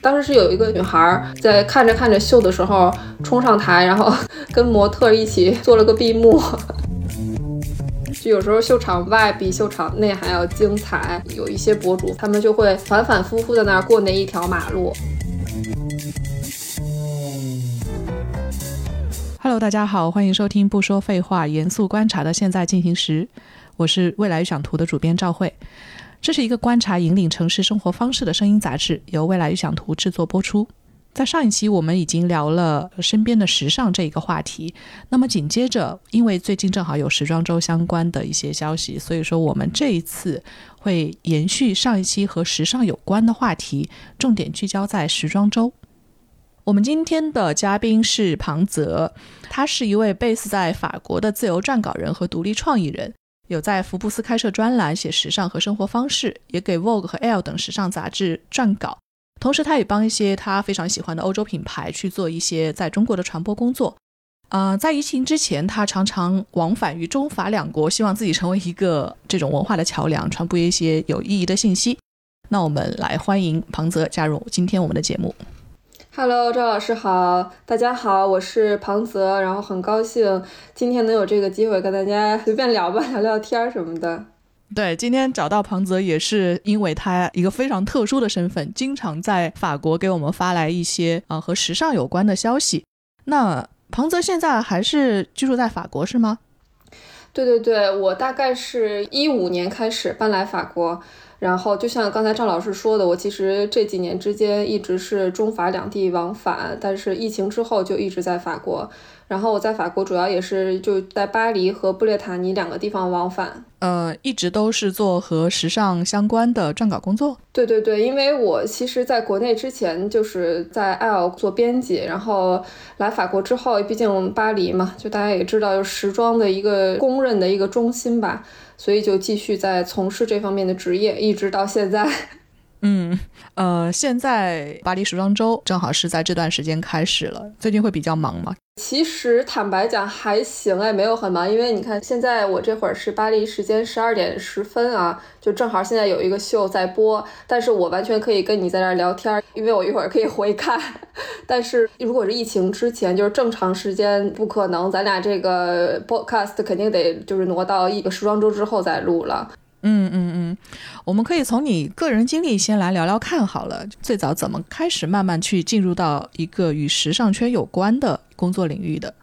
当时是有一个女孩在看着看着秀的时候冲上台，然后 跟模特一起做了个闭幕。就有时候秀场外比秀场内还要精彩，有一些博主他们就会反反复复在那儿过那一条马路。Hello，大家好，欢迎收听不说废话、严肃观察的现在进行时，我是未来想图的主编赵慧。这是一个观察引领城市生活方式的声音杂志，由未来预想图制作播出。在上一期我们已经聊了身边的时尚这一个话题，那么紧接着，因为最近正好有时装周相关的一些消息，所以说我们这一次会延续上一期和时尚有关的话题，重点聚焦在时装周。我们今天的嘉宾是庞泽，他是一位 base 在法国的自由撰稿人和独立创意人。有在福布斯开设专栏写时尚和生活方式，也给 Vogue 和 EL 等时尚杂志撰稿。同时，他也帮一些他非常喜欢的欧洲品牌去做一些在中国的传播工作。啊，在疫情之前，他常常往返于中法两国，希望自己成为一个这种文化的桥梁，传播一些有意义的信息。那我们来欢迎庞泽加入今天我们的节目。Hello，赵老师好，大家好，我是庞泽，然后很高兴今天能有这个机会跟大家随便聊吧，聊聊天什么的。对，今天找到庞泽也是因为他一个非常特殊的身份，经常在法国给我们发来一些啊和时尚有关的消息。那庞泽现在还是居住在法国是吗？对对对，我大概是一五年开始搬来法国。然后，就像刚才赵老师说的，我其实这几年之间一直是中法两地往返，但是疫情之后就一直在法国。然后我在法国主要也是就在巴黎和布列塔尼两个地方往返。呃，一直都是做和时尚相关的撰稿工作。对对对，因为我其实在国内之前就是在 L 做编辑，然后来法国之后，毕竟巴黎嘛，就大家也知道，就时装的一个公认的一个中心吧。所以就继续在从事这方面的职业，一直到现在。嗯，呃，现在巴黎时装周正好是在这段时间开始了，最近会比较忙吗？其实坦白讲还行哎，没有很忙，因为你看现在我这会儿是巴黎时间十二点十分啊，就正好现在有一个秀在播，但是我完全可以跟你在这儿聊天，因为我一会儿可以回看。但是如果是疫情之前，就是正常时间不可能，咱俩这个 podcast 肯定得就是挪到一个时装周之后再录了。嗯嗯嗯，我们可以从你个人经历先来聊聊看好了，最早怎么开始慢慢去进入到一个与时尚圈有关的工作领域的？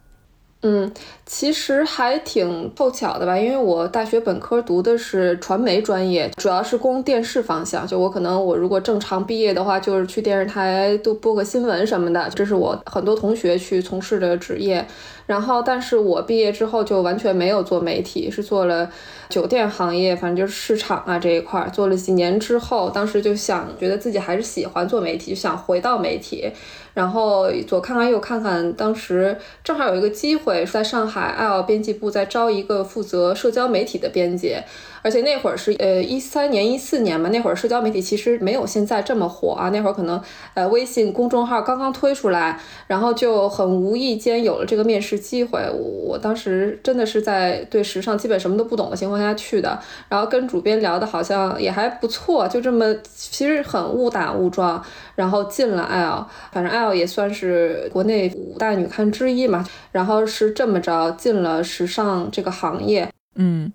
嗯，其实还挺凑巧的吧，因为我大学本科读的是传媒专业，主要是攻电视方向。就我可能我如果正常毕业的话，就是去电视台都播个新闻什么的，这是我很多同学去从事的职业。然后，但是我毕业之后就完全没有做媒体，是做了酒店行业，反正就是市场啊这一块儿做了几年之后，当时就想觉得自己还是喜欢做媒体，就想回到媒体。然后左看看右看看，当时正好有一个机会，在上海 L 编辑部在招一个负责社交媒体的编辑。而且那会儿是呃一三年一四年嘛，那会儿社交媒体其实没有现在这么火啊。那会儿可能呃微信公众号刚刚推出来，然后就很无意间有了这个面试机会。我当时真的是在对时尚基本什么都不懂的情况下去的，然后跟主编聊的好像也还不错，就这么其实很误打误撞，然后进了 L，反正 L 也算是国内五大女刊之一嘛，然后是这么着进了时尚这个行业，嗯。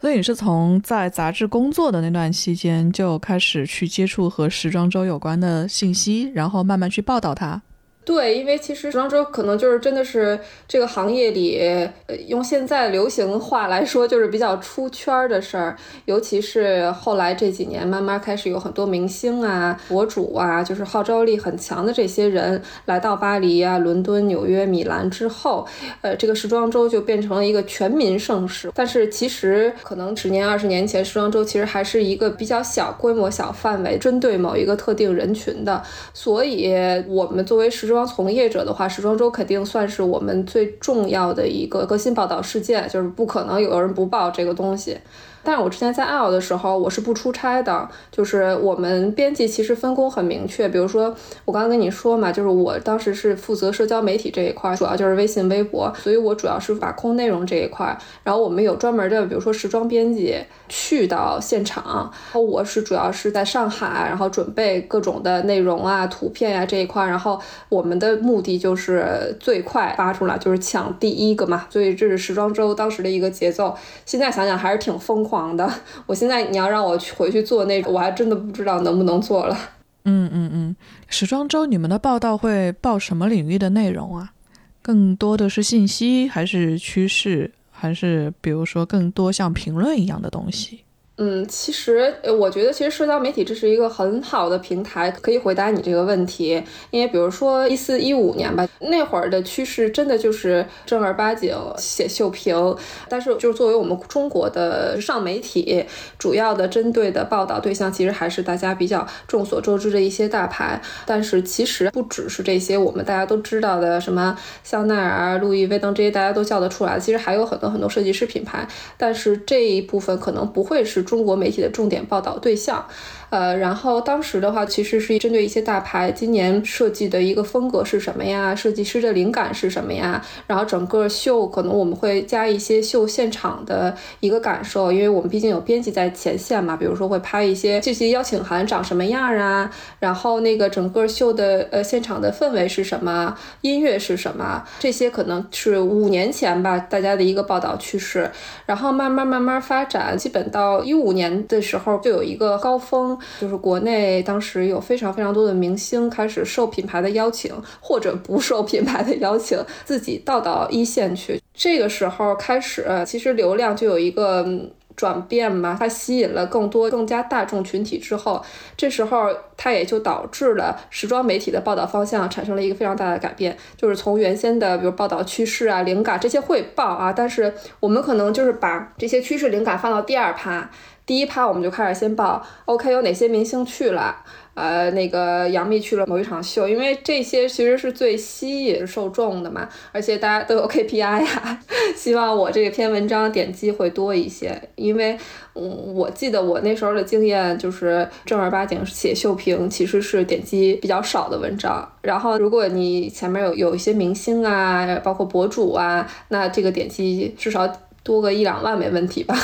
所以你是从在杂志工作的那段期间就开始去接触和时装周有关的信息，然后慢慢去报道它。对，因为其实时装周可能就是真的是这个行业里，呃，用现在流行话来说，就是比较出圈的事儿。尤其是后来这几年，慢慢开始有很多明星啊、博主啊，就是号召力很强的这些人来到巴黎啊、伦敦、纽约、米兰之后，呃，这个时装周就变成了一个全民盛事。但是其实可能十年、二十年前，时装周其实还是一个比较小规模、小范围，针对某一个特定人群的。所以，我们作为时装，装从业者的话，时装周肯定算是我们最重要的一个革新报道事件，就是不可能有人不报这个东西。但是我之前在 L 的时候，我是不出差的，就是我们编辑其实分工很明确。比如说我刚刚跟你说嘛，就是我当时是负责社交媒体这一块，主要就是微信、微博，所以我主要是把控内容这一块。然后我们有专门的，比如说时装编辑去到现场，然后我是主要是在上海，然后准备各种的内容啊、图片呀这一块。然后我们的目的就是最快发出来，就是抢第一个嘛。所以这是时装周当时的一个节奏。现在想想还是挺疯狂。忙的，我现在你要让我去回去做那个，我还真的不知道能不能做了。嗯嗯嗯，时装周你们的报道会报什么领域的内容啊？更多的是信息，还是趋势，还是比如说更多像评论一样的东西？嗯，其实我觉得，其实社交媒体这是一个很好的平台，可以回答你这个问题。因为比如说一四一五年吧，那会儿的趋势真的就是正儿八经写秀评。但是，就是作为我们中国的上媒体，主要的针对的报道对象，其实还是大家比较众所周知的一些大牌。但是，其实不只是这些，我们大家都知道的什么香奈儿、路易威登这些，大家都叫得出来。其实还有很多很多设计师品牌，但是这一部分可能不会是。中国媒体的重点报道对象。呃，然后当时的话，其实是针对一些大牌，今年设计的一个风格是什么呀？设计师的灵感是什么呀？然后整个秀可能我们会加一些秀现场的一个感受，因为我们毕竟有编辑在前线嘛，比如说会拍一些这些邀请函长什么样啊，然后那个整个秀的呃现场的氛围是什么，音乐是什么，这些可能是五年前吧大家的一个报道趋势，然后慢慢慢慢发展，基本到一五年的时候就有一个高峰。就是国内当时有非常非常多的明星开始受品牌的邀请，或者不受品牌的邀请，自己到到一线去。这个时候开始，其实流量就有一个转变嘛，它吸引了更多更加大众群体之后，这时候它也就导致了时装媒体的报道方向产生了一个非常大的改变，就是从原先的比如报道趋势啊、灵感这些会报啊，但是我们可能就是把这些趋势灵感放到第二趴。第一趴我们就开始先报，OK，有哪些明星去了？呃，那个杨幂去了某一场秀，因为这些其实是最吸引受众的嘛，而且大家都有 KPI 呀，希望我这篇文章点击会多一些。因为，嗯，我记得我那时候的经验就是正儿八经写秀评其实是点击比较少的文章，然后如果你前面有有一些明星啊，包括博主啊，那这个点击至少多个一两万没问题吧。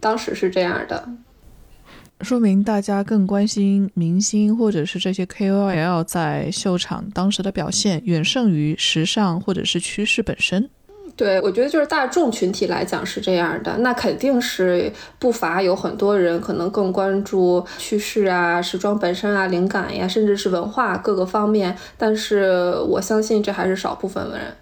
当时是这样的，说明大家更关心明星或者是这些 KOL 在秀场当时的表现，远胜于时尚或者是趋势本身。对，我觉得就是大众群体来讲是这样的，那肯定是不乏有很多人可能更关注趋势啊、时装本身啊、灵感呀，甚至是文化各个方面。但是我相信这还是少部分人。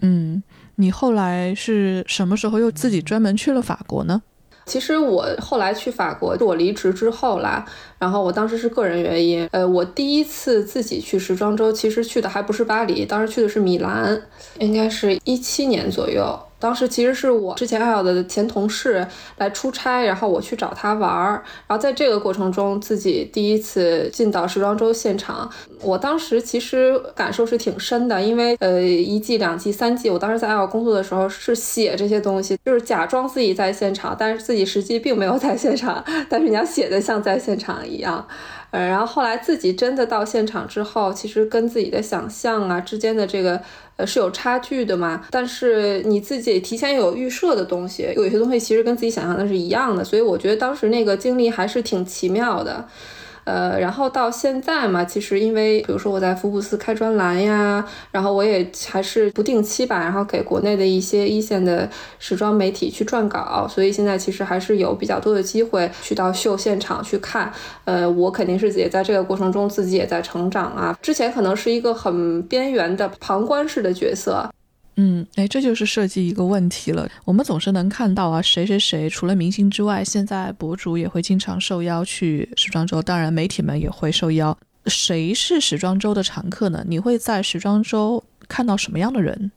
嗯，你后来是什么时候又自己专门去了法国呢？其实我后来去法国，我离职之后啦，然后我当时是个人原因，呃，我第一次自己去时装周，其实去的还不是巴黎，当时去的是米兰，应该是一七年左右。当时其实是我之前爱好的前同事来出差，然后我去找他玩儿，然后在这个过程中自己第一次进到时装周现场，我当时其实感受是挺深的，因为呃一季、两季、三季，我当时在爱好工作的时候是写这些东西，就是假装自己在现场，但是自己实际并没有在现场，但是你要写的像在现场一样。呃，然后后来自己真的到现场之后，其实跟自己的想象啊之间的这个呃是有差距的嘛。但是你自己提前有预设的东西，有些东西其实跟自己想象的是一样的，所以我觉得当时那个经历还是挺奇妙的。呃，然后到现在嘛，其实因为比如说我在福布斯开专栏呀，然后我也还是不定期吧，然后给国内的一些一线的时装媒体去撰稿，所以现在其实还是有比较多的机会去到秀现场去看。呃，我肯定是也在这个过程中自己也在成长啊。之前可能是一个很边缘的旁观式的角色。嗯，哎，这就是设计一个问题了。我们总是能看到啊，谁谁谁除了明星之外，现在博主也会经常受邀去时装周，当然媒体们也会受邀。谁是时装周的常客呢？你会在时装周看到什么样的人？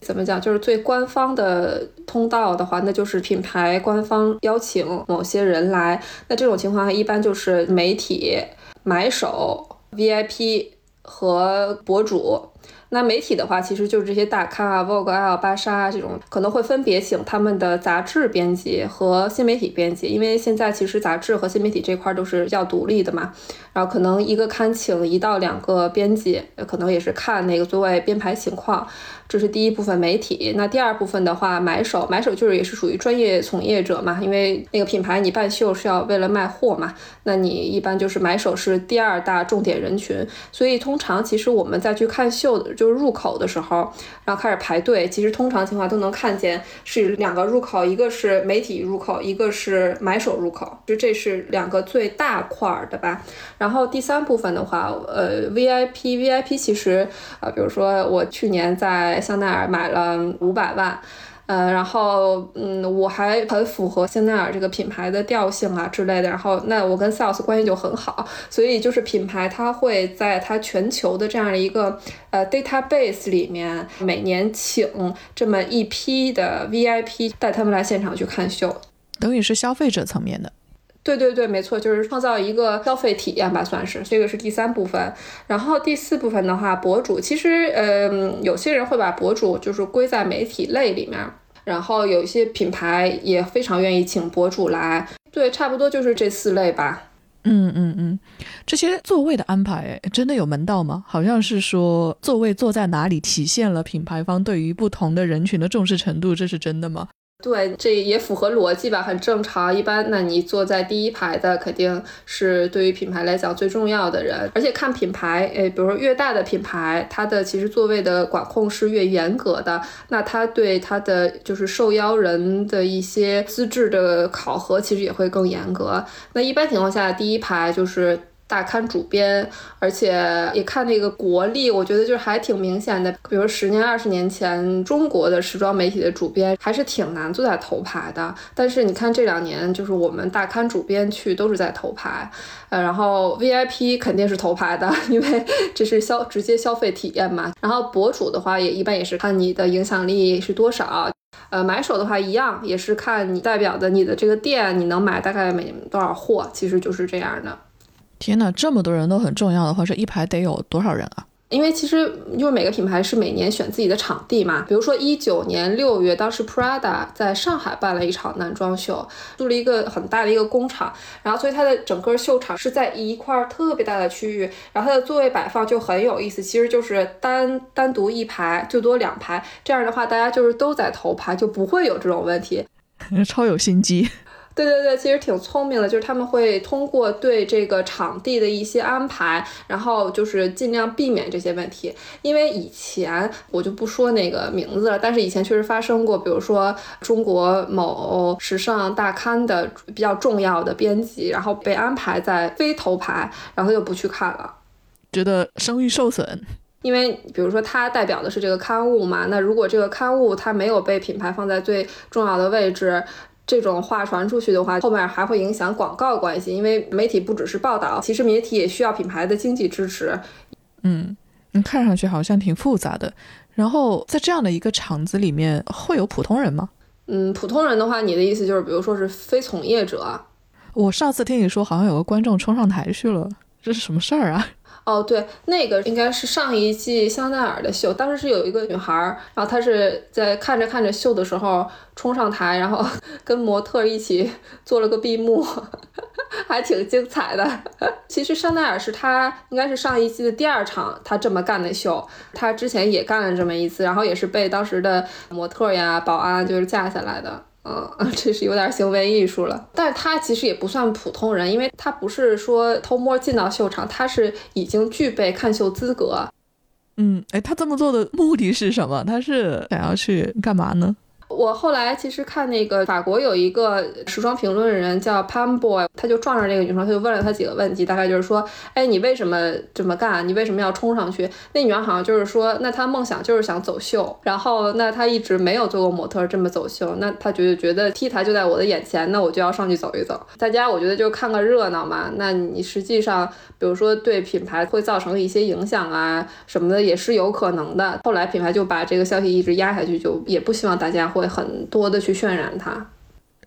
怎么讲？就是最官方的通道的话，那就是品牌官方邀请某些人来。那这种情况一般就是媒体、买手、VIP 和博主。那媒体的话，其实就是这些大咖啊，Vogue、L、芭莎啊这种，可能会分别请他们的杂志编辑和新媒体编辑，因为现在其实杂志和新媒体这块都是要独立的嘛。然后可能一个刊请一到两个编辑，可能也是看那个座位编排情况。这是第一部分媒体。那第二部分的话，买手，买手就是也是属于专业从业者嘛，因为那个品牌你办秀是要为了卖货嘛，那你一般就是买手是第二大重点人群。所以通常其实我们再去看秀的，就是入口的时候，然后开始排队，其实通常情况都能看见是两个入口，一个是媒体入口，一个是买手入口，就这是两个最大块儿的吧。然后第三部分的话，呃，VIP，VIP 其实啊，比如说我去年在香奈儿买了五百万，呃，然后嗯，我还很符合香奈儿这个品牌的调性啊之类的。然后那我跟 sales 关系就很好，所以就是品牌它会在它全球的这样的一个呃 database 里面，每年请这么一批的 VIP 带他们来现场去看秀，等于是消费者层面的。对对对，没错，就是创造一个消费体验吧，算是这个是第三部分。然后第四部分的话，博主其实，嗯，有些人会把博主就是归在媒体类里面，然后有一些品牌也非常愿意请博主来。对，差不多就是这四类吧。嗯嗯嗯，这些座位的安排真的有门道吗？好像是说座位坐在哪里体现了品牌方对于不同的人群的重视程度，这是真的吗？对，这也符合逻辑吧，很正常。一般，那你坐在第一排的，肯定是对于品牌来讲最重要的人。而且看品牌，诶，比如说越大的品牌，它的其实座位的管控是越严格的，那它对它的就是受邀人的一些资质的考核，其实也会更严格。那一般情况下，第一排就是。大刊主编，而且也看那个国力，我觉得就是还挺明显的。比如十年、二十年前，中国的时装媒体的主编还是挺难坐在头排的。但是你看这两年，就是我们大刊主编去都是在头排，呃，然后 VIP 肯定是头排的，因为这是消直接消费体验嘛。然后博主的话，也一般也是看你的影响力是多少。呃，买手的话一样，也是看你代表的你的这个店，你能买大概每多少货，其实就是这样的。天呐，这么多人都很重要的话，这一排得有多少人啊？因为其实因为每个品牌是每年选自己的场地嘛，比如说一九年六月，当时 Prada 在上海办了一场男装秀，租了一个很大的一个工厂，然后所以它的整个秀场是在一块特别大的区域，然后它的座位摆放就很有意思，其实就是单单独一排，最多两排，这样的话大家就是都在头排，就不会有这种问题，超有心机。对对对，其实挺聪明的，就是他们会通过对这个场地的一些安排，然后就是尽量避免这些问题。因为以前我就不说那个名字了，但是以前确实发生过，比如说中国某时尚大刊的比较重要的编辑，然后被安排在非头牌，然后就不去看了，觉得声誉受损。因为比如说它代表的是这个刊物嘛，那如果这个刊物它没有被品牌放在最重要的位置。这种话传出去的话，后面还会影响广告关系，因为媒体不只是报道，其实媒体也需要品牌的经济支持。嗯，看上去好像挺复杂的。然后在这样的一个场子里面，会有普通人吗？嗯，普通人的话，你的意思就是，比如说是非从业者。我上次听你说，好像有个观众冲上台去了，这是什么事儿啊？哦，对，那个应该是上一季香奈儿的秀，当时是有一个女孩，然后她是在看着看着秀的时候冲上台，然后 跟模特一起做了个闭幕，还挺精彩的。其实香奈儿是她应该是上一季的第二场她这么干的秀，她之前也干了这么一次，然后也是被当时的模特呀、保安就是架下来的。嗯，这是有点行为艺术了，但是他其实也不算普通人，因为他不是说偷摸进到秀场，他是已经具备看秀资格。嗯，哎，他这么做的目的是什么？他是想要去干嘛呢？我后来其实看那个法国有一个时装评论人叫 Pam Boy，他就撞上这个女生，他就问了她几个问题，大概就是说，哎，你为什么这么干？你为什么要冲上去？那女孩好像就是说，那她梦想就是想走秀，然后那她一直没有做过模特这么走秀，那她觉得觉得 T 台就在我的眼前，那我就要上去走一走。大家我觉得就看个热闹嘛，那你实际上比如说对品牌会造成一些影响啊什么的也是有可能的。后来品牌就把这个消息一直压下去，就也不希望大家会。会很多的去渲染它，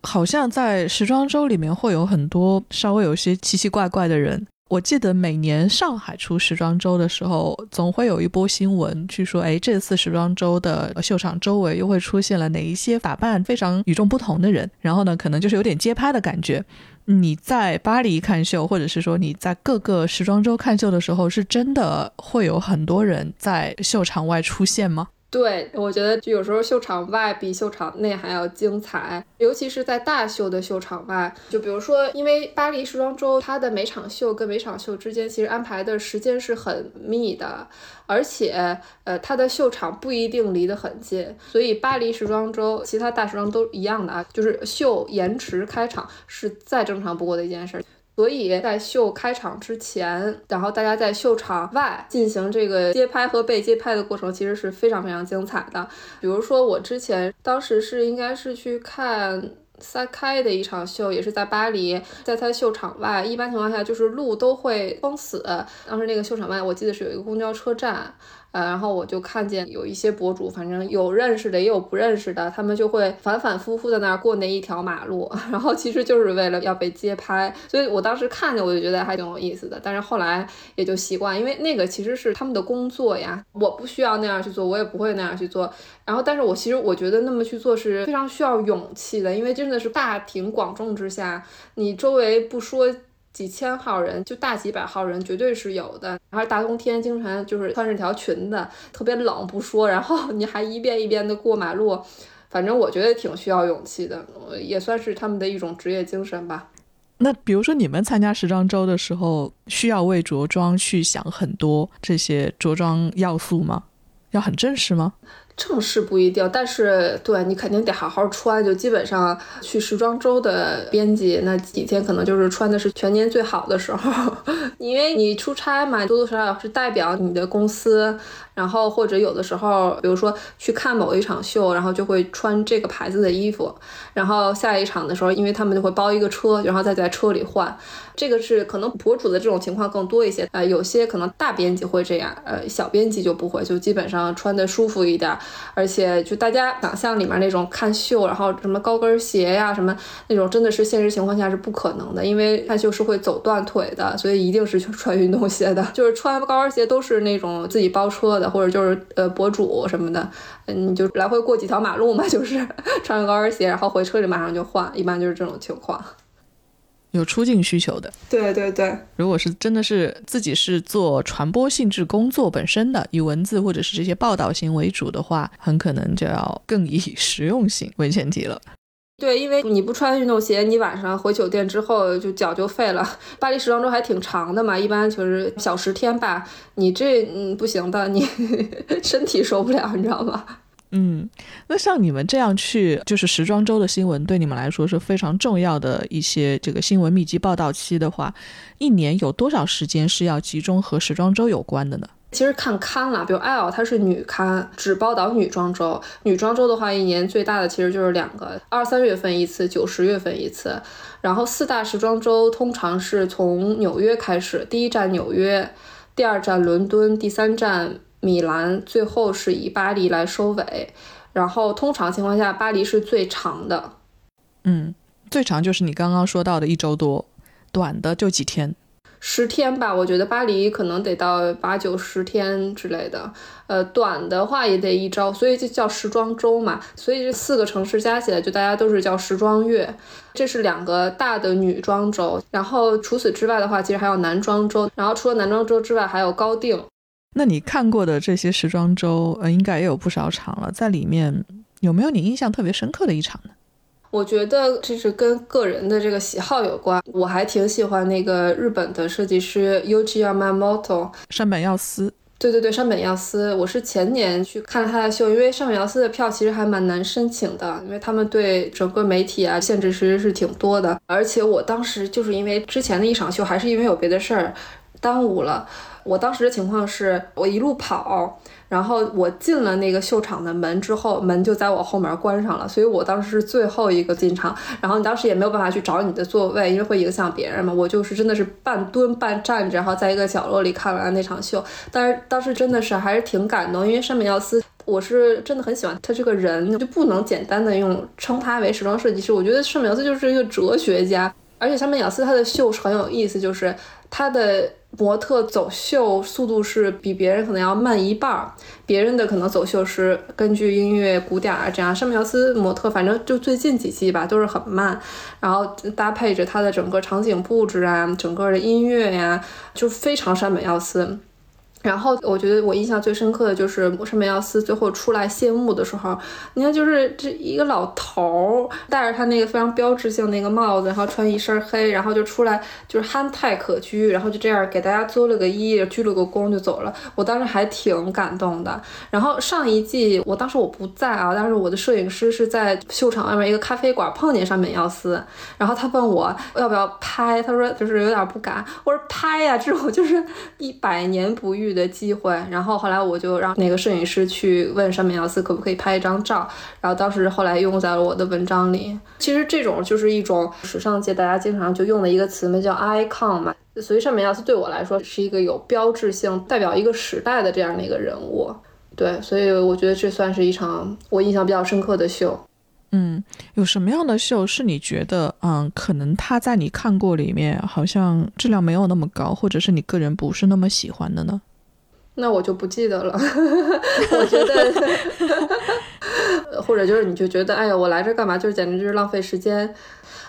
好像在时装周里面会有很多稍微有些奇奇怪怪的人，我记得每年上海出时装周的时候，总会有一波新闻去说，哎，这次时装周的秀场周围又会出现了哪一些打扮非常与众不同的人，然后呢，可能就是有点街拍的感觉。你在巴黎看秀，或者是说你在各个时装周看秀的时候，是真的会有很多人在秀场外出现吗？对，我觉得就有时候秀场外比秀场内还要精彩，尤其是在大秀的秀场外。就比如说，因为巴黎时装周，它的每场秀跟每场秀之间其实安排的时间是很密的，而且呃，它的秀场不一定离得很近，所以巴黎时装周其他大时装都一样的啊，就是秀延迟开场是再正常不过的一件事。所以在秀开场之前，然后大家在秀场外进行这个街拍和被街拍的过程，其实是非常非常精彩的。比如说我之前当时是应该是去看撒开的一场秀，也是在巴黎，在他秀场外，一般情况下就是路都会封死。当时那个秀场外，我记得是有一个公交车站。呃，然后我就看见有一些博主，反正有认识的，也有不认识的，他们就会反反复复在那儿过那一条马路，然后其实就是为了要被街拍。所以我当时看见，我就觉得还挺有意思的。但是后来也就习惯，因为那个其实是他们的工作呀，我不需要那样去做，我也不会那样去做。然后，但是我其实我觉得那么去做是非常需要勇气的，因为真的是大庭广众之下，你周围不说。几千号人，就大几百号人，绝对是有的。然后大冬天，经常就是穿着条裙子，特别冷不说，然后你还一遍一遍的过马路，反正我觉得挺需要勇气的，也算是他们的一种职业精神吧。那比如说你们参加时装周的时候，需要为着装去想很多这些着装要素吗？要很正式吗？正式不一定，但是对你肯定得好好穿。就基本上去时装周的编辑那几天，可能就是穿的是全年最好的时候，因为你出差嘛，多多少少是代表你的公司。然后或者有的时候，比如说去看某一场秀，然后就会穿这个牌子的衣服。然后下一场的时候，因为他们就会包一个车，然后再在车里换。这个是可能博主的这种情况更多一些。呃，有些可能大编辑会这样，呃，小编辑就不会，就基本上穿的舒服一点。而且就大家想象里面那种看秀，然后什么高跟鞋呀，什么那种，真的是现实情况下是不可能的，因为看秀是会走断腿的，所以一定是穿运动鞋的。就是穿高跟鞋都是那种自己包车的。或者就是呃博主什么的，嗯，你就来回过几条马路嘛，就是 穿个高跟鞋，然后回车里马上就换，一般就是这种情况。有出镜需求的，对对对。如果是真的是自己是做传播性质工作本身的，以文字或者是这些报道型为主的话，很可能就要更以实用性为前提了。对，因为你不穿运动鞋，你晚上回酒店之后就脚就废了。巴黎时装周还挺长的嘛，一般就是小十天吧。你这嗯不行的，你 身体受不了，你知道吗？嗯，那像你们这样去，就是时装周的新闻，对你们来说是非常重要的一些这个新闻密集报道期的话，一年有多少时间是要集中和时装周有关的呢？其实看刊了，比如《L》它是女刊，只报道女装周。女装周的话，一年最大的其实就是两个，二三月份一次，九十月份一次。然后四大时装周通常是从纽约开始，第一站纽约，第二站伦敦，第三站米兰，最后是以巴黎来收尾。然后通常情况下，巴黎是最长的。嗯，最长就是你刚刚说到的一周多，短的就几天。十天吧，我觉得巴黎可能得到八九十天之类的，呃，短的话也得一周，所以就叫时装周嘛。所以这四个城市加起来，就大家都是叫时装月。这是两个大的女装周，然后除此之外的话，其实还有男装周。然后除了男装周之外，还有高定。那你看过的这些时装周，呃，应该也有不少场了，在里面有没有你印象特别深刻的一场呢？我觉得这是跟个人的这个喜好有关。我还挺喜欢那个日本的设计师 Yuji Yamamoto，山本耀司。对对对，山本耀司。我是前年去看了他的秀，因为山本耀司的票其实还蛮难申请的，因为他们对整个媒体啊限制其实是挺多的。而且我当时就是因为之前的一场秀，还是因为有别的事儿耽误了。我当时的情况是我一路跑。然后我进了那个秀场的门之后，门就在我后面关上了，所以我当时是最后一个进场。然后你当时也没有办法去找你的座位，因为会影响别人嘛。我就是真的是半蹲半站着，然后在一个角落里看完了那场秀。但是当时真的是还是挺感动，因为山本耀司，我是真的很喜欢他这个人，就不能简单的用称他为时装设计师。我觉得山本耀司就是一个哲学家。而且山本耀司他的秀是很有意思，就是他的模特走秀速度是比别人可能要慢一半儿，别人的可能走秀是根据音乐鼓点啊这样，山本耀司模特反正就最近几季吧都是很慢，然后搭配着他的整个场景布置啊，整个的音乐呀，就非常山本耀司。然后我觉得我印象最深刻的就是山本耀司最后出来谢幕的时候，你看就是这一个老头儿戴着他那个非常标志性那个帽子，然后穿一身黑，然后就出来就是憨态可掬，然后就这样给大家作了个揖，鞠了个躬就走了。我当时还挺感动的。然后上一季我当时我不在啊，但是我的摄影师是在秀场外面一个咖啡馆碰见上美耀司，然后他问我要不要拍，他说就是有点不敢，我说拍呀，这种就是一百年不遇。的机会，然后后来我就让那个摄影师去问山本耀司可不可以拍一张照，然后当时后来用在了我的文章里。其实这种就是一种时尚界大家经常就用的一个词嘛，叫 icon 嘛。所以山本耀司对我来说是一个有标志性、代表一个时代的这样的一个人物。对，所以我觉得这算是一场我印象比较深刻的秀。嗯，有什么样的秀是你觉得，嗯，可能他在你看过里面好像质量没有那么高，或者是你个人不是那么喜欢的呢？那我就不记得了，我觉得，或者就是你就觉得，哎呀，我来这干嘛？就是简直就是浪费时间。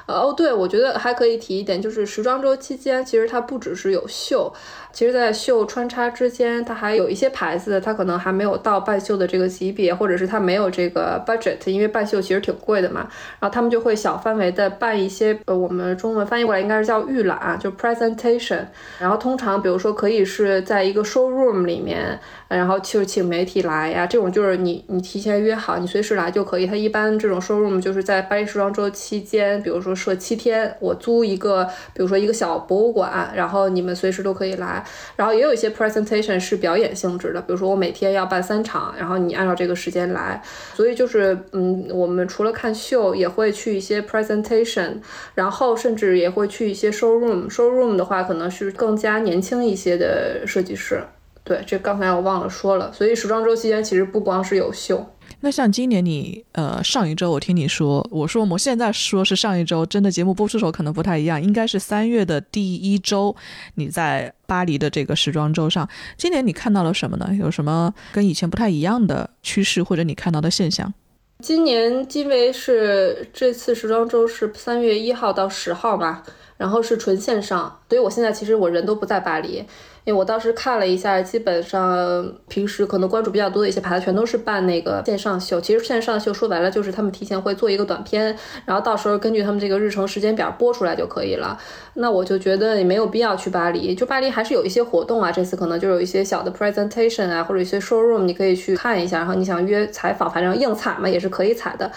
哦，对，我觉得还可以提一点，就是时装周期间，其实它不只是有秀。其实，在秀穿插之间，它还有一些牌子，它可能还没有到半秀的这个级别，或者是它没有这个 budget，因为半秀其实挺贵的嘛。然后他们就会小范围的办一些，呃，我们中文翻译过来应该是叫预览，就 presentation。然后通常，比如说可以是在一个 showroom 里面，然后就请媒体来呀，这种就是你你提前约好，你随时来就可以。它一般这种 showroom 就是在巴黎时装周期间，比如比如说设七天，我租一个，比如说一个小博物馆，然后你们随时都可以来。然后也有一些 presentation 是表演性质的，比如说我每天要办三场，然后你按照这个时间来。所以就是，嗯，我们除了看秀，也会去一些 presentation，然后甚至也会去一些 showroom。showroom 的话，可能是更加年轻一些的设计师。对，这刚才我忘了说了。所以时装周期间其实不光是有秀。那像今年你呃上一周我听你说，我说我们现在说是上一周，真的节目播出时候可能不太一样，应该是三月的第一周，你在巴黎的这个时装周上，今年你看到了什么呢？有什么跟以前不太一样的趋势或者你看到的现象？今年因为是这次时装周是三月一号到十号吧，然后是纯线上，所以我现在其实我人都不在巴黎。因为我当时看了一下，基本上平时可能关注比较多的一些牌子，全都是办那个线上秀。其实线上秀说白了就是他们提前会做一个短片，然后到时候根据他们这个日程时间表播出来就可以了。那我就觉得也没有必要去巴黎，就巴黎还是有一些活动啊。这次可能就有一些小的 presentation 啊，或者一些 showroom，你可以去看一下。然后你想约采访，反正硬采嘛也是可以采的。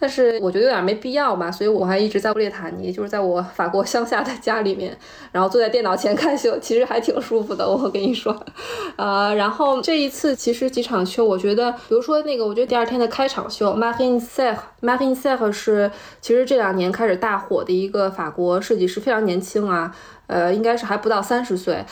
但是我觉得有点没必要吧，所以我还一直在布列塔尼，就是在我法国乡下的家里面，然后坐在电脑前看秀，其实还挺舒服的。我跟你说，呃，然后这一次其实几场秀，我觉得，比如说那个，我觉得第二天的开场秀，Marine Serre，Marine Serre 是其实这两年开始大火的一个法国设计师，非常年轻啊，呃，应该是还不到三十岁。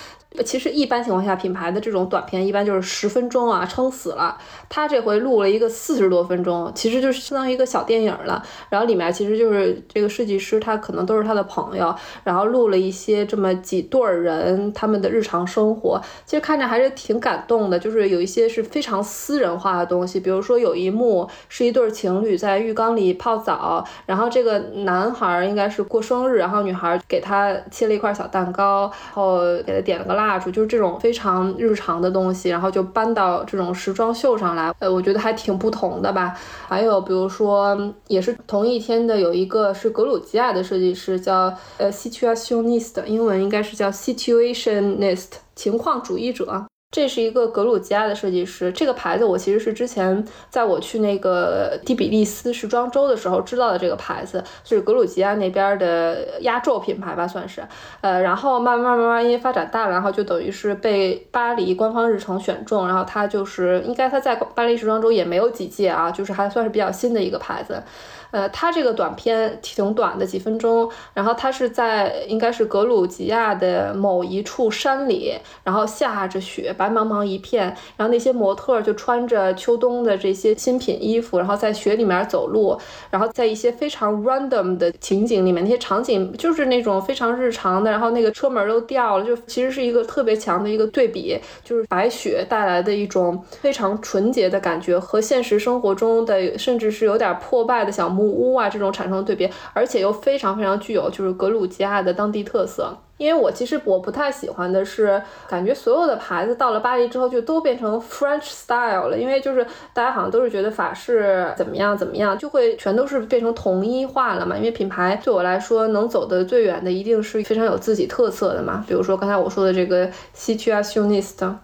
其实一般情况下，品牌的这种短片一般就是十分钟啊，撑死了。他这回录了一个四十多分钟，其实就是相当于一个小电影了。然后里面其实就是这个设计师，他可能都是他的朋友，然后录了一些这么几对儿人他们的日常生活。其实看着还是挺感动的，就是有一些是非常私人化的东西，比如说有一幕是一对情侣在浴缸里泡澡，然后这个男孩应该是过生日，然后女孩给他切了一块小蛋糕，然后给他点了个蜡。烛就是这种非常日常的东西，然后就搬到这种时装秀上来，呃，我觉得还挺不同的吧。还有比如说，也是同一天的，有一个是格鲁吉亚的设计师，叫呃 situationist，英文应该是叫 situationist，情况主义者。这是一个格鲁吉亚的设计师，这个牌子我其实是之前在我去那个第比利斯时装周的时候知道的这个牌子，是格鲁吉亚那边的压轴品牌吧，算是。呃，然后慢慢慢慢因为发展大了，然后就等于是被巴黎官方日程选中，然后它就是应该它在巴黎时装周也没有几届啊，就是还算是比较新的一个牌子。呃，它这个短片挺短的，几分钟。然后它是在应该是格鲁吉亚的某一处山里，然后下着雪，白茫茫一片。然后那些模特就穿着秋冬的这些新品衣服，然后在雪里面走路。然后在一些非常 random 的情景里面，那些场景就是那种非常日常的。然后那个车门都掉了，就其实是一个特别强的一个对比，就是白雪带来的一种非常纯洁的感觉和现实生活中的甚至是有点破败的小木屋啊这种产生对比，而且又非常非常具有就是格鲁吉亚的当地特色。因为我其实我不太喜欢的是，感觉所有的牌子到了巴黎之后就都变成 French style 了，因为就是大家好像都是觉得法式怎么样怎么样，就会全都是变成统一化了嘛。因为品牌对我来说能走得最远的一定是非常有自己特色的嘛。比如说刚才我说的这个 c i t u a t i o n i s t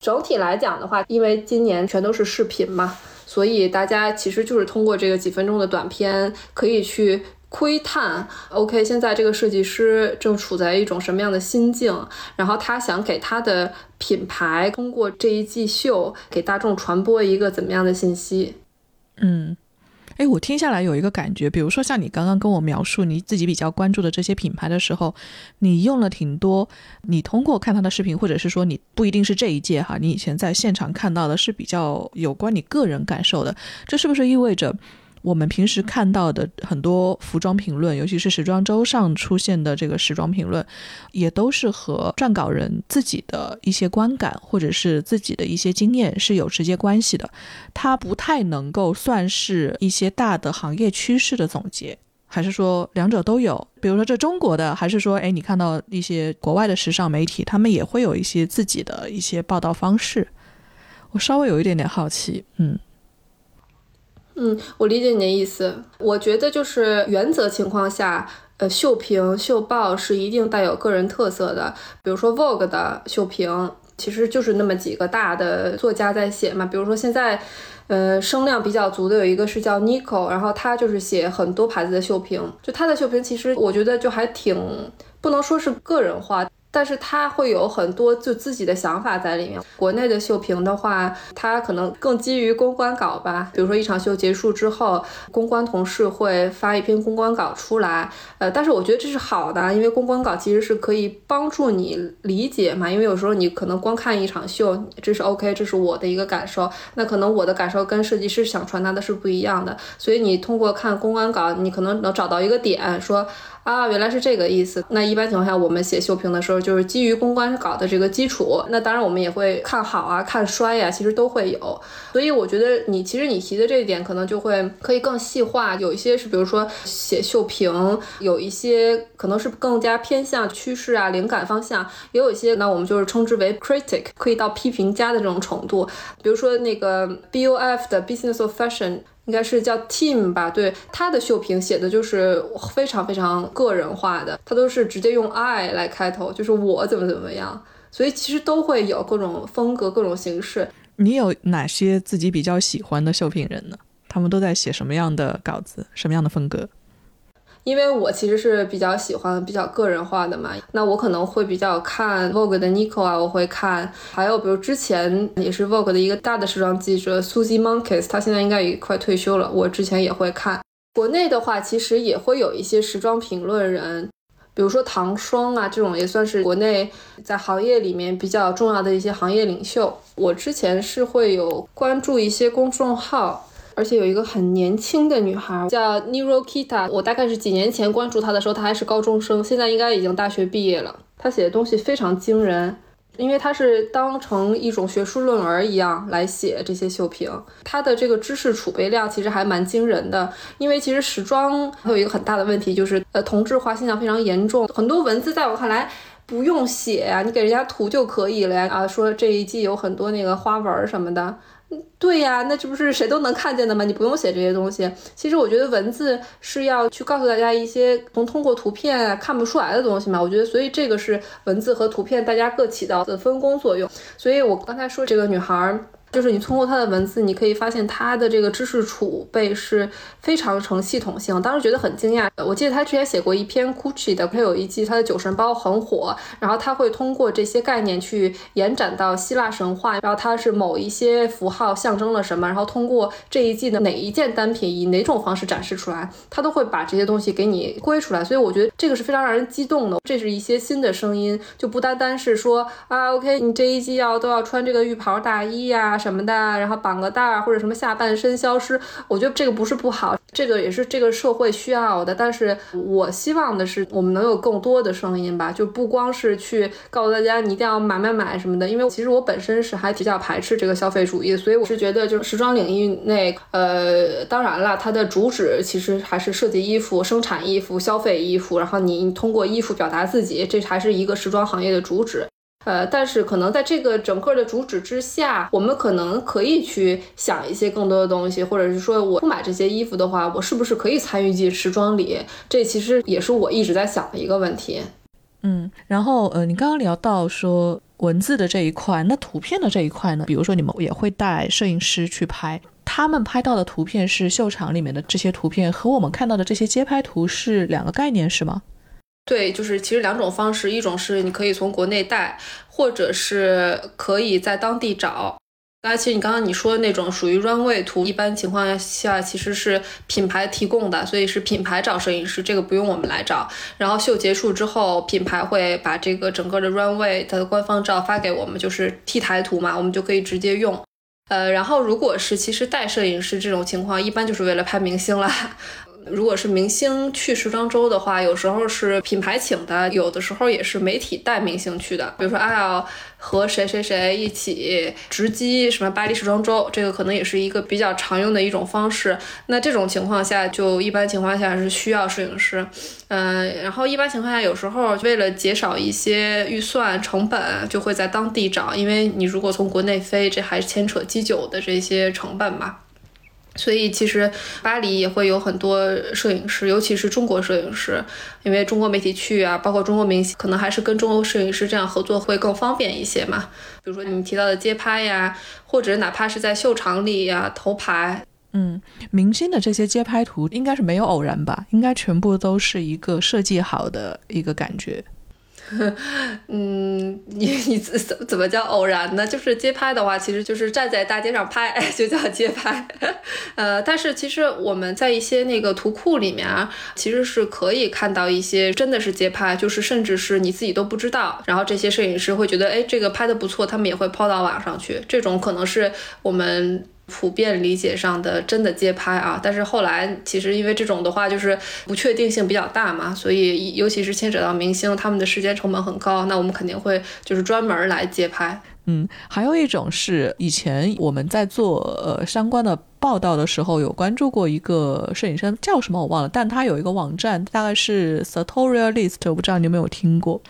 整体来讲的话，因为今年全都是视频嘛，所以大家其实就是通过这个几分钟的短片可以去。窥探，OK，现在这个设计师正处在一种什么样的心境？然后他想给他的品牌通过这一季秀给大众传播一个怎么样的信息？嗯，哎，我听下来有一个感觉，比如说像你刚刚跟我描述你自己比较关注的这些品牌的时候，你用了挺多，你通过看他的视频，或者是说你不一定是这一届哈，你以前在现场看到的是比较有关你个人感受的，这是不是意味着？我们平时看到的很多服装评论，尤其是时装周上出现的这个时装评论，也都是和撰稿人自己的一些观感或者是自己的一些经验是有直接关系的。它不太能够算是一些大的行业趋势的总结，还是说两者都有？比如说这中国的，还是说，哎，你看到一些国外的时尚媒体，他们也会有一些自己的一些报道方式？我稍微有一点点好奇，嗯。嗯，我理解你的意思。我觉得就是原则情况下，呃，秀评秀报是一定带有个人特色的。比如说 Vogue 的秀评，其实就是那么几个大的作家在写嘛。比如说现在，呃，声量比较足的有一个是叫 Nico，然后他就是写很多牌子的秀评。就他的秀评，其实我觉得就还挺不能说是个人化。但是他会有很多就自己的想法在里面。国内的秀评的话，它可能更基于公关稿吧。比如说一场秀结束之后，公关同事会发一篇公关稿出来。呃，但是我觉得这是好的，因为公关稿其实是可以帮助你理解嘛。因为有时候你可能光看一场秀，这是 OK，这是我的一个感受。那可能我的感受跟设计师想传达的是不一样的。所以你通过看公关稿，你可能能找到一个点说。啊，原来是这个意思。那一般情况下，我们写秀评的时候，就是基于公关稿的这个基础。那当然，我们也会看好啊，看衰呀，其实都会有。所以我觉得你其实你提的这一点，可能就会可以更细化。有一些是，比如说写秀评，有一些可能是更加偏向趋势啊、灵感方向，也有一些那我们就是称之为 critic，可以到批评家的这种程度。比如说那个 B O F 的 Business of Fashion。应该是叫 Team 吧，对他的秀评写的就是非常非常个人化的，他都是直接用 I 来开头，就是我怎么怎么样，所以其实都会有各种风格、各种形式。你有哪些自己比较喜欢的秀评人呢？他们都在写什么样的稿子，什么样的风格？因为我其实是比较喜欢比较个人化的嘛，那我可能会比较看 Vogue 的 Nico 啊，我会看，还有比如之前也是 Vogue 的一个大的时装记者 Susie Monkes，他现在应该也快退休了，我之前也会看。国内的话，其实也会有一些时装评论人，比如说唐双啊，这种也算是国内在行业里面比较重要的一些行业领袖。我之前是会有关注一些公众号。而且有一个很年轻的女孩叫 Nirokita，我大概是几年前关注她的时候，她还是高中生，现在应该已经大学毕业了。她写的东西非常惊人，因为她是当成一种学术论文一样来写这些秀评。她的这个知识储备量其实还蛮惊人的，因为其实时装还有一个很大的问题就是，呃，同质化现象非常严重，很多文字在我看来不用写呀，你给人家图就可以了呀。啊，说这一季有很多那个花纹什么的。对呀，那这不是谁都能看见的吗？你不用写这些东西。其实我觉得文字是要去告诉大家一些从通过图片看不出来的东西嘛。我觉得，所以这个是文字和图片大家各起到的分工作用。所以我刚才说这个女孩。就是你通过他的文字，你可以发现他的这个知识储备是非常成系统性。当时觉得很惊讶。我记得他之前写过一篇 Gucci 的，他有一季他的酒神包很火，然后他会通过这些概念去延展到希腊神话，然后它是某一些符号象征了什么，然后通过这一季的哪一件单品以哪种方式展示出来，他都会把这些东西给你归出来。所以我觉得这个是非常让人激动的。这是一些新的声音，就不单单是说啊，OK，你这一季要都要穿这个浴袍大衣呀。什么的，然后绑个带儿或者什么下半身消失，我觉得这个不是不好，这个也是这个社会需要的。但是我希望的是，我们能有更多的声音吧，就不光是去告诉大家你一定要买买买什么的。因为其实我本身是还比较排斥这个消费主义，所以我是觉得就是时装领域内，呃，当然了，它的主旨其实还是设计衣服、生产衣服、消费衣服，然后你通过衣服表达自己，这还是一个时装行业的主旨。呃，但是可能在这个整个的主旨之下，我们可能可以去想一些更多的东西，或者是说我不买这些衣服的话，我是不是可以参与进时装里？这其实也是我一直在想的一个问题。嗯，然后呃，你刚刚聊到说文字的这一块，那图片的这一块呢？比如说你们也会带摄影师去拍，他们拍到的图片是秀场里面的这些图片，和我们看到的这些街拍图是两个概念，是吗？对，就是其实两种方式，一种是你可以从国内带，或者是可以在当地找。刚才其实你刚刚你说的那种属于 runway 图，一般情况下其实是品牌提供的，所以是品牌找摄影师，这个不用我们来找。然后秀结束之后，品牌会把这个整个的 runway 的官方照发给我们，就是 T 台图嘛，我们就可以直接用。呃，然后如果是其实带摄影师这种情况，一般就是为了拍明星了。如果是明星去时装周的话，有时候是品牌请的，有的时候也是媒体带明星去的。比如说，阿要和谁谁谁一起直击什么巴黎时装周，这个可能也是一个比较常用的一种方式。那这种情况下，就一般情况下是需要摄影师。嗯，然后一般情况下，有时候为了减少一些预算成本，就会在当地找，因为你如果从国内飞，这还牵扯机酒的这些成本嘛。所以其实巴黎也会有很多摄影师，尤其是中国摄影师，因为中国媒体去啊，包括中国明星，可能还是跟中国摄影师这样合作会更方便一些嘛。比如说你们提到的街拍呀，或者哪怕是在秀场里呀头牌，嗯，明星的这些街拍图应该是没有偶然吧？应该全部都是一个设计好的一个感觉。嗯，你你怎怎么叫偶然呢？就是街拍的话，其实就是站在大街上拍，就叫街拍。呃，但是其实我们在一些那个图库里面啊，其实是可以看到一些真的是街拍，就是甚至是你自己都不知道。然后这些摄影师会觉得，哎，这个拍的不错，他们也会抛到网上去。这种可能是我们。普遍理解上的真的街拍啊，但是后来其实因为这种的话就是不确定性比较大嘛，所以尤其是牵扯到明星，他们的时间成本很高，那我们肯定会就是专门来街拍。嗯，还有一种是以前我们在做呃相关的报道的时候有关注过一个摄影师，叫什么我忘了，但他有一个网站，大概是 Sartorial List，我不知道你有没有听过，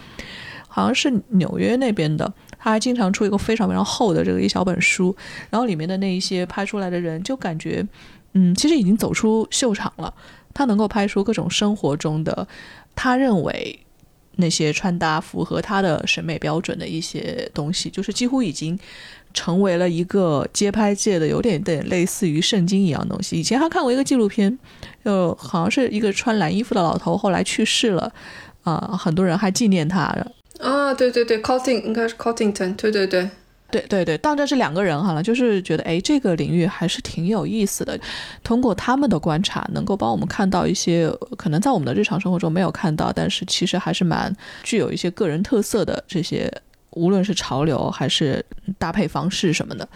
好像是纽约那边的。他还经常出一个非常非常厚的这个一小本书，然后里面的那一些拍出来的人，就感觉，嗯，其实已经走出秀场了。他能够拍出各种生活中的，他认为那些穿搭符合他的审美标准的一些东西，就是几乎已经成为了一个街拍界的有点点类似于圣经一样东西。以前还看过一个纪录片，就好像是一个穿蓝衣服的老头，后来去世了，啊，很多人还纪念他。啊，对对对，Cotting 应该是 Cottington，对对对，对对对，当这是两个人哈了，就是觉得哎，这个领域还是挺有意思的。通过他们的观察，能够帮我们看到一些可能在我们的日常生活中没有看到，但是其实还是蛮具有一些个人特色的这些，无论是潮流还是搭配方式什么的。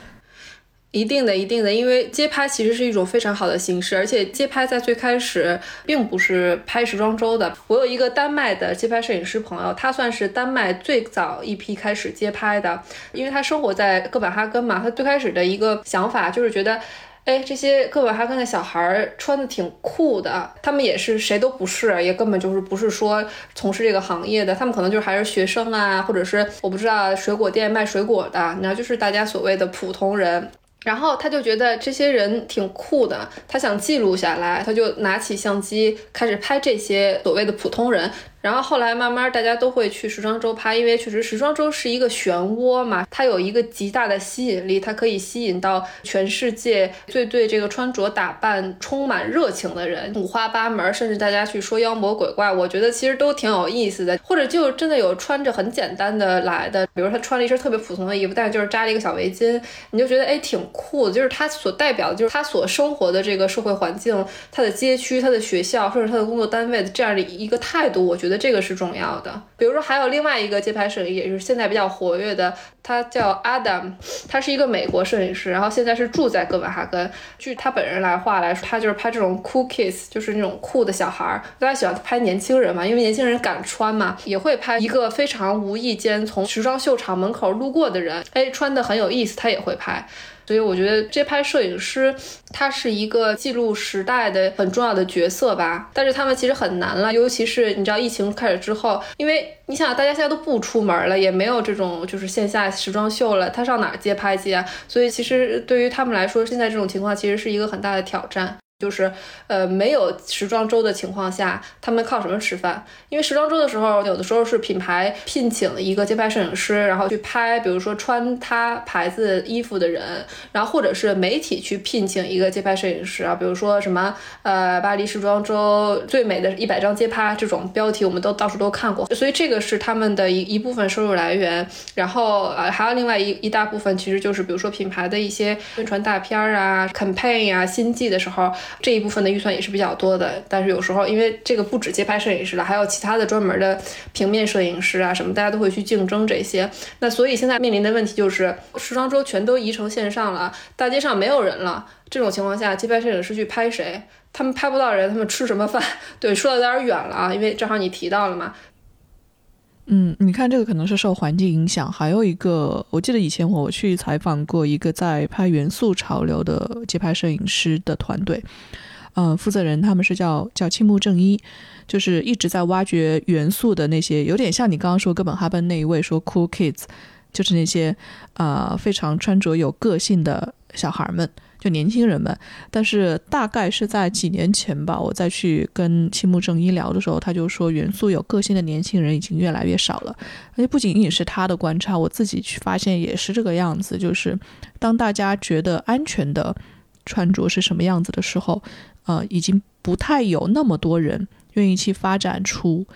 一定的，一定的，因为街拍其实是一种非常好的形式，而且街拍在最开始并不是拍时装周的。我有一个丹麦的街拍摄影师朋友，他算是丹麦最早一批开始街拍的，因为他生活在哥本哈根嘛。他最开始的一个想法就是觉得，哎，这些哥本哈根的小孩穿的挺酷的，他们也是谁都不是，也根本就是不是说从事这个行业的，他们可能就是还是学生啊，或者是我不知道水果店卖水果的，然后就是大家所谓的普通人。然后他就觉得这些人挺酷的，他想记录下来，他就拿起相机开始拍这些所谓的普通人。然后后来慢慢大家都会去时装周拍，因为确实时装周是一个漩涡嘛，它有一个极大的吸引力，它可以吸引到全世界最对这个穿着打扮充满热情的人，五花八门，甚至大家去说妖魔鬼怪，我觉得其实都挺有意思的。或者就真的有穿着很简单的来的，比如他穿了一身特别普通的衣服，但是就是扎了一个小围巾，你就觉得哎挺酷的，就是他所代表的就是他所生活的这个社会环境，他的街区、他的学校，甚至他的工作单位的这样的一个态度，我觉得这个是重要的。比如说还有另外一个街拍摄影，也就是现在比较活跃的，他叫 Adam，他是一个美国摄影师，然后现在是住在哥本哈根。据他本人来话来说，他就是拍这种 cool kids，就是那种酷的小孩儿，大家喜欢拍年轻人嘛，因为年轻人敢穿嘛，也会拍一个非常无意间从时装秀场门口路过的人，哎，穿的很有意思，他也会拍。所以我觉得街拍摄影师他是一个记录时代的很重要的角色吧，但是他们其实很难了，尤其是你知道疫情开始之后，因为你想大家现在都不出门了，也没有这种就是线下时装秀了，他上哪儿街拍去啊？所以其实对于他们来说，现在这种情况其实是一个很大的挑战。就是，呃，没有时装周的情况下，他们靠什么吃饭？因为时装周的时候，有的时候是品牌聘请一个街拍摄影师，然后去拍，比如说穿他牌子衣服的人，然后或者是媒体去聘请一个街拍摄影师啊，比如说什么，呃，巴黎时装周最美的一百张街拍这种标题，我们都到处都看过，所以这个是他们的一一部分收入来源。然后，呃，还有另外一一大部分，其实就是比如说品牌的一些宣传大片啊、campaign 啊、新季的时候。这一部分的预算也是比较多的，但是有时候因为这个不止街拍摄影师了，还有其他的专门的平面摄影师啊什么，大家都会去竞争这些。那所以现在面临的问题就是，时装周全都移成线上了，大街上没有人了。这种情况下，街拍摄影师去拍谁？他们拍不到人，他们吃什么饭？对，说的有点远了啊，因为正好你提到了嘛。嗯，你看这个可能是受环境影响，还有一个，我记得以前我去采访过一个在拍元素潮流的街拍摄影师的团队，嗯，负责人他们是叫叫青木正一，就是一直在挖掘元素的那些，有点像你刚刚说哥本哈根那一位说 cool kids，就是那些啊非常穿着有个性的小孩们。就年轻人们，但是大概是在几年前吧，我再去跟青木正一聊的时候，他就说元素有个性的年轻人已经越来越少了。而且不仅仅是他的观察，我自己去发现也是这个样子。就是当大家觉得安全的穿着是什么样子的时候，呃，已经不太有那么多人愿意去发展出。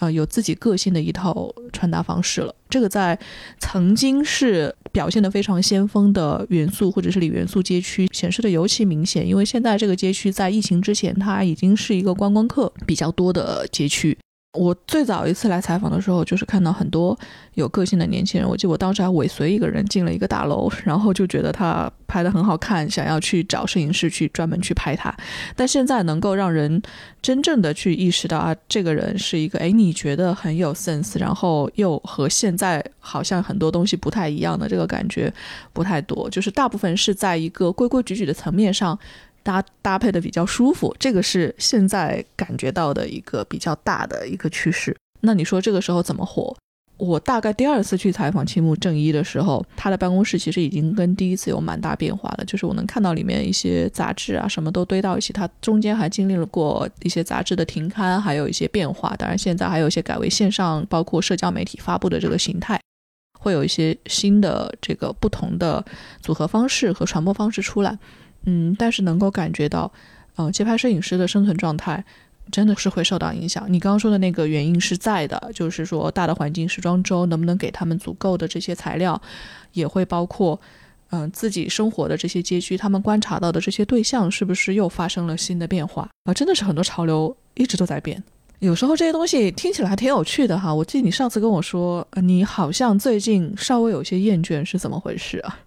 呃，有自己个性的一套穿搭方式了。这个在曾经是表现得非常先锋的元素或者是里元素街区显示的尤其明显，因为现在这个街区在疫情之前，它已经是一个观光客比较多的街区。我最早一次来采访的时候，就是看到很多有个性的年轻人。我记得我当时还尾随一个人进了一个大楼，然后就觉得他拍的很好看，想要去找摄影师去专门去拍他。但现在能够让人真正的去意识到啊，这个人是一个哎，你觉得很有 sense，然后又和现在好像很多东西不太一样的这个感觉不太多，就是大部分是在一个规规矩矩的层面上。搭搭配的比较舒服，这个是现在感觉到的一个比较大的一个趋势。那你说这个时候怎么火？我大概第二次去采访青木正一的时候，他的办公室其实已经跟第一次有蛮大变化了。就是我能看到里面一些杂志啊，什么都堆到一起。他中间还经历了过一些杂志的停刊，还有一些变化。当然现在还有一些改为线上，包括社交媒体发布的这个形态，会有一些新的这个不同的组合方式和传播方式出来。嗯，但是能够感觉到，呃，街拍摄影师的生存状态真的是会受到影响。你刚刚说的那个原因是在的，就是说大的环境时装周能不能给他们足够的这些材料，也会包括，嗯，自己生活的这些街区，他们观察到的这些对象是不是又发生了新的变化啊？真的是很多潮流一直都在变。有时候这些东西听起来还挺有趣的哈。我记得你上次跟我说，你好像最近稍微有些厌倦，是怎么回事啊？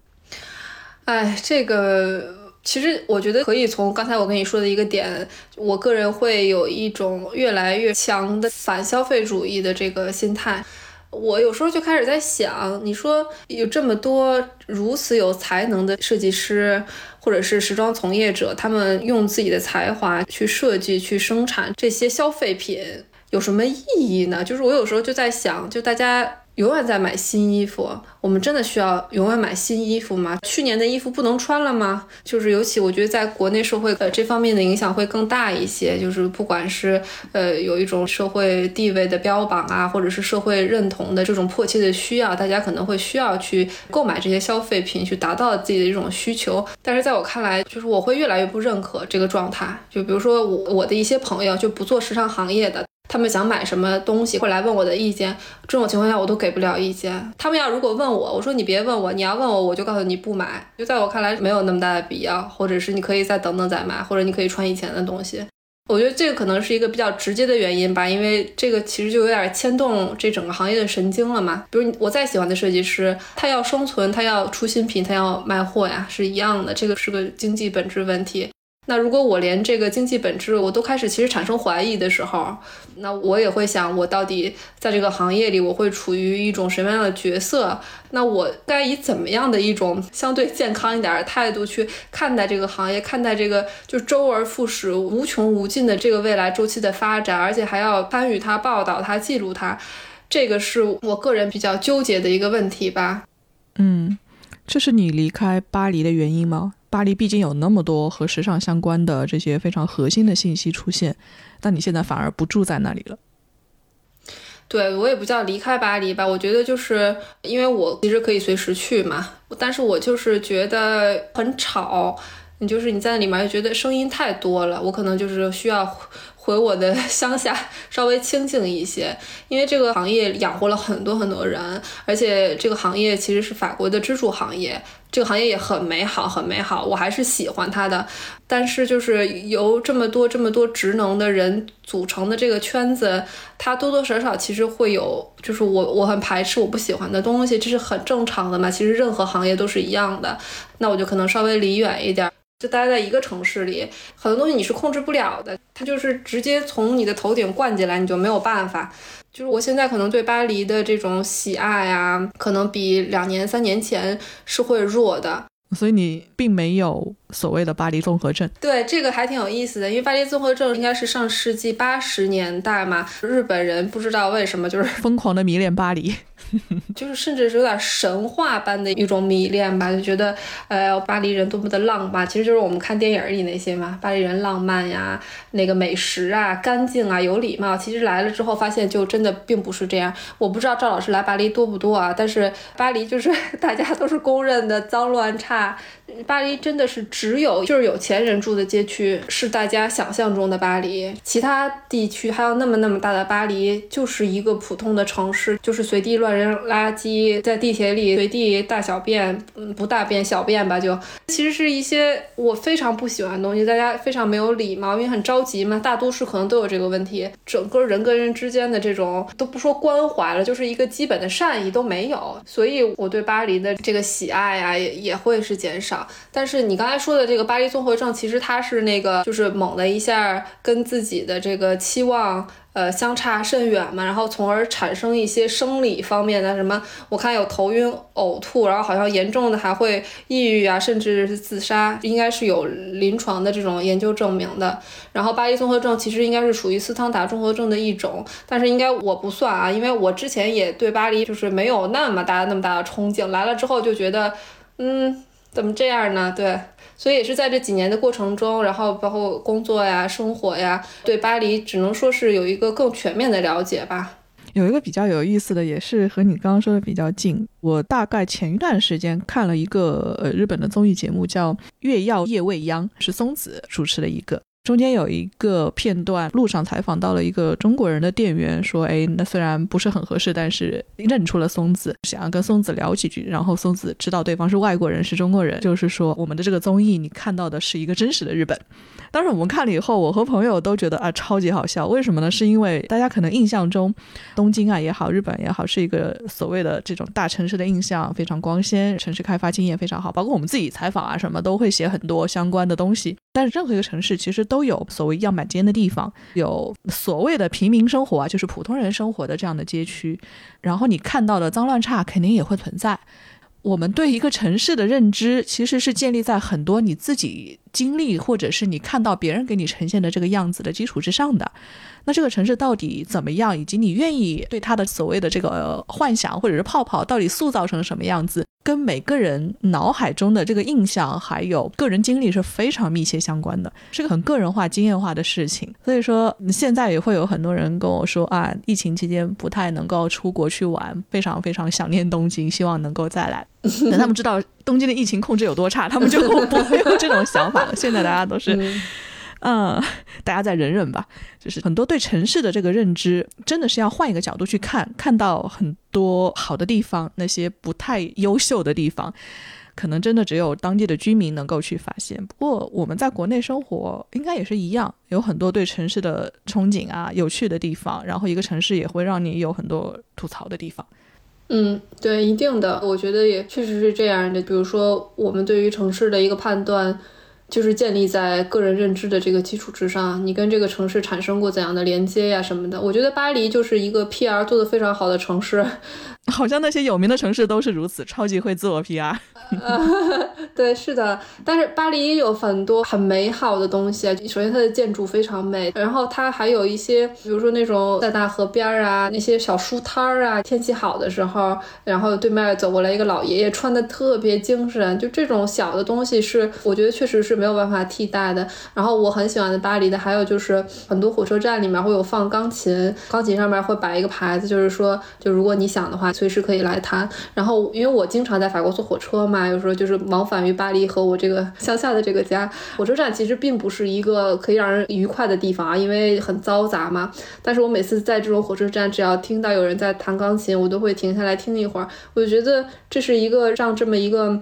哎，这个。其实我觉得可以从刚才我跟你说的一个点，我个人会有一种越来越强的反消费主义的这个心态。我有时候就开始在想，你说有这么多如此有才能的设计师或者是时装从业者，他们用自己的才华去设计、去生产这些消费品，有什么意义呢？就是我有时候就在想，就大家。永远在买新衣服，我们真的需要永远买新衣服吗？去年的衣服不能穿了吗？就是尤其我觉得在国内社会呃这方面的影响会更大一些，就是不管是呃有一种社会地位的标榜啊，或者是社会认同的这种迫切的需要，大家可能会需要去购买这些消费品，去达到自己的一种需求。但是在我看来，就是我会越来越不认可这个状态。就比如说我我的一些朋友就不做时尚行业的。他们想买什么东西，会来问我的意见。这种情况下，我都给不了意见。他们要如果问我，我说你别问我，你要问我，我就告诉你不买。就在我看来，没有那么大的必要，或者是你可以再等等再买，或者你可以穿以前的东西。我觉得这个可能是一个比较直接的原因吧，因为这个其实就有点牵动这整个行业的神经了嘛。比如我再喜欢的设计师，他要生存，他要出新品，他要卖货呀，是一样的。这个是个经济本质问题。那如果我连这个经济本质我都开始其实产生怀疑的时候，那我也会想，我到底在这个行业里我会处于一种什么样的角色？那我该以怎么样的一种相对健康一点的态度去看待这个行业，看待这个就周而复始、无穷无尽的这个未来周期的发展，而且还要参与它、报道它、记录它，这个是我个人比较纠结的一个问题吧。嗯，这是你离开巴黎的原因吗？巴黎毕竟有那么多和时尚相关的这些非常核心的信息出现，但你现在反而不住在那里了。对我也不叫离开巴黎吧，我觉得就是因为我其实可以随时去嘛，但是我就是觉得很吵，你就是你在里面觉得声音太多了，我可能就是需要。回我的 乡下稍微清静一些，因为这个行业养活了很多很多人，而且这个行业其实是法国的支柱行业，这个行业也很美好，很美好，我还是喜欢它的。但是就是由这么多这么多职能的人组成的这个圈子，它多多少少其实会有，就是我我很排斥我不喜欢的东西，这是很正常的嘛。其实任何行业都是一样的，那我就可能稍微离远一点。就待在一个城市里，很多东西你是控制不了的，它就是直接从你的头顶灌进来，你就没有办法。就是我现在可能对巴黎的这种喜爱啊，可能比两年、三年前是会弱的。所以你并没有所谓的巴黎综合症。对，这个还挺有意思的，因为巴黎综合症应该是上世纪八十年代嘛，日本人不知道为什么就是疯狂的迷恋巴黎。就是甚至是有点神话般的一种迷恋吧，就觉得，呃，巴黎人多么的浪漫，其实就是我们看电影里那些嘛，巴黎人浪漫呀，那个美食啊，干净啊，有礼貌。其实来了之后发现，就真的并不是这样。我不知道赵老师来巴黎多不多啊，但是巴黎就是 大家都是公认的脏乱差。巴黎真的是只有就是有钱人住的街区是大家想象中的巴黎，其他地区还有那么那么大的巴黎，就是一个普通的城市，就是随地乱扔垃圾，在地铁里随地大小便，嗯，不大便小便吧，就其实是一些我非常不喜欢的东西，大家非常没有礼貌，因为很着急嘛，大都市可能都有这个问题，整个人跟人之间的这种都不说关怀了，就是一个基本的善意都没有，所以我对巴黎的这个喜爱啊，也也会是减少。但是你刚才说的这个巴黎综合症，其实它是那个就是猛的一下跟自己的这个期望呃相差甚远嘛，然后从而产生一些生理方面的什么，我看有头晕、呕吐，然后好像严重的还会抑郁啊，甚至是自杀，应该是有临床的这种研究证明的。然后巴黎综合症其实应该是属于斯汤达综合症的一种，但是应该我不算啊，因为我之前也对巴黎就是没有那么大那么大的憧憬，来了之后就觉得嗯。怎么这样呢？对，所以也是在这几年的过程中，然后包括工作呀、生活呀，对巴黎只能说是有一个更全面的了解吧。有一个比较有意思的，也是和你刚刚说的比较近。我大概前一段时间看了一个呃日本的综艺节目，叫《月曜夜未央》，是松子主持的一个。中间有一个片段，路上采访到了一个中国人的店员，说：“哎，那虽然不是很合适，但是认出了松子，想要跟松子聊几句。然后松子知道对方是外国人，是中国人，就是说我们的这个综艺，你看到的是一个真实的日本。当时我们看了以后，我和朋友都觉得啊，超级好笑。为什么呢？是因为大家可能印象中，东京啊也好，日本也好，是一个所谓的这种大城市的印象非常光鲜，城市开发经验非常好，包括我们自己采访啊什么都会写很多相关的东西。但是任何一个城市其实都。都有所谓样板间的地方，有所谓的平民生活啊，就是普通人生活的这样的街区。然后你看到的脏乱差肯定也会存在。我们对一个城市的认知，其实是建立在很多你自己经历，或者是你看到别人给你呈现的这个样子的基础之上的。那这个城市到底怎么样，以及你愿意对它的所谓的这个幻想或者是泡泡，到底塑造成什么样子，跟每个人脑海中的这个印象还有个人经历是非常密切相关的，是个很个人化、经验化的事情。所以说，现在也会有很多人跟我说啊，疫情期间不太能够出国去玩，非常非常想念东京，希望能够再来。等他们知道东京的疫情控制有多差，他们就不会有这种想法了。现在大家都是。嗯，大家再忍忍吧。就是很多对城市的这个认知，真的是要换一个角度去看，看到很多好的地方，那些不太优秀的地方，可能真的只有当地的居民能够去发现。不过我们在国内生活，应该也是一样，有很多对城市的憧憬啊，有趣的地方。然后一个城市也会让你有很多吐槽的地方。嗯，对，一定的，我觉得也确实是这样的。比如说，我们对于城市的一个判断。就是建立在个人认知的这个基础之上，你跟这个城市产生过怎样的连接呀什么的？我觉得巴黎就是一个 PR 做的非常好的城市。好像那些有名的城市都是如此，超级会自我 PR。对，是的。但是巴黎也有很多很美好的东西啊。首先，它的建筑非常美，然后它还有一些，比如说那种在大河边儿啊，那些小书摊儿啊。天气好的时候，然后对面走过来一个老爷爷，穿的特别精神。就这种小的东西，是我觉得确实是没有办法替代的。然后我很喜欢的巴黎的，还有就是很多火车站里面会有放钢琴，钢琴上面会摆一个牌子，就是说，就如果你想的话。随时可以来谈。然后，因为我经常在法国坐火车嘛，有时候就是往返于巴黎和我这个乡下的这个家。火车站其实并不是一个可以让人愉快的地方啊，因为很嘈杂嘛。但是我每次在这种火车站，只要听到有人在弹钢琴，我都会停下来听一会儿。我就觉得这是一个让这么一个。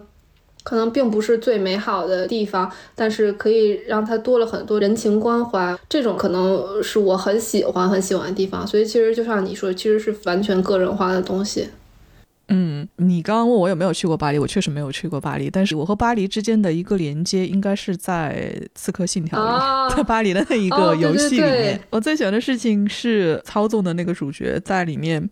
可能并不是最美好的地方，但是可以让它多了很多人情关怀，这种可能是我很喜欢很喜欢的地方。所以其实就像你说，其实是完全个人化的东西。嗯，你刚刚问我有没有去过巴黎，我确实没有去过巴黎，但是我和巴黎之间的一个连接应该是在《刺客信条》里，在巴黎的那一个游戏里面。我最喜欢的事情是操纵的那个主角在里面。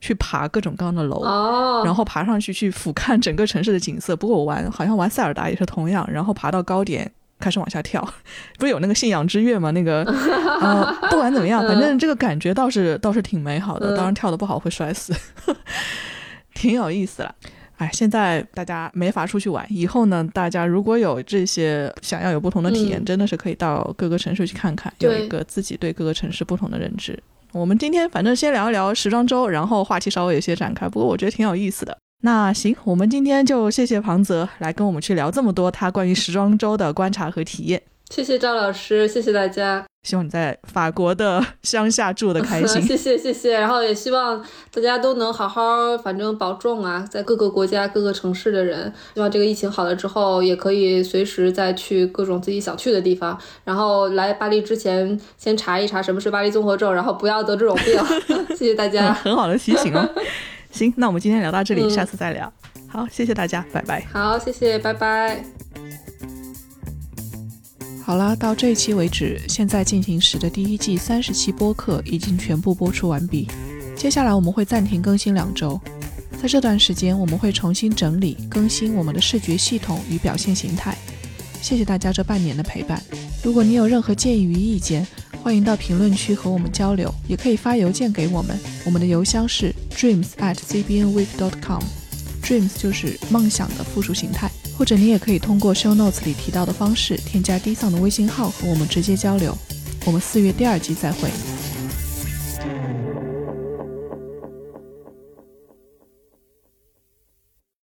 去爬各种各样的楼，然后爬上去去俯瞰整个城市的景色。不过我玩好像玩塞尔达也是同样，然后爬到高点开始往下跳，不是有那个信仰之月吗？那个 呃，不管怎么样，反正这个感觉倒是倒是挺美好的。当然跳的不好会摔死，挺有意思了。哎，现在大家没法出去玩，以后呢，大家如果有这些想要有不同的体验，真的是可以到各个城市去看看，有一个自己对各个城市不同的认知。我们今天反正先聊一聊时装周，然后话题稍微有些展开，不过我觉得挺有意思的。那行，我们今天就谢谢庞泽来跟我们去聊这么多他关于时装周的观察和体验。谢谢赵老师，谢谢大家。希望你在法国的乡下住的开心。谢谢谢谢，然后也希望大家都能好好，反正保重啊，在各个国家各个城市的人，希望这个疫情好了之后，也可以随时再去各种自己想去的地方。然后来巴黎之前，先查一查什么是巴黎综合症，然后不要得这种病。谢谢大家，很好的提醒哦。行，那我们今天聊到这里，下次再聊。好，谢谢大家，拜拜。好，谢谢，拜拜。好了，到这一期为止，现在进行时的第一季三十期播客已经全部播出完毕。接下来我们会暂停更新两周，在这段时间我们会重新整理更新我们的视觉系统与表现形态。谢谢大家这半年的陪伴。如果你有任何建议与意见，欢迎到评论区和我们交流，也可以发邮件给我们，我们的邮箱是 dreams at cbnweek.com。dreams 就是梦想的复数形态。或者你也可以通过 show notes 里提到的方式添加 D 桑的微信号和我们直接交流。我们四月第二季再会。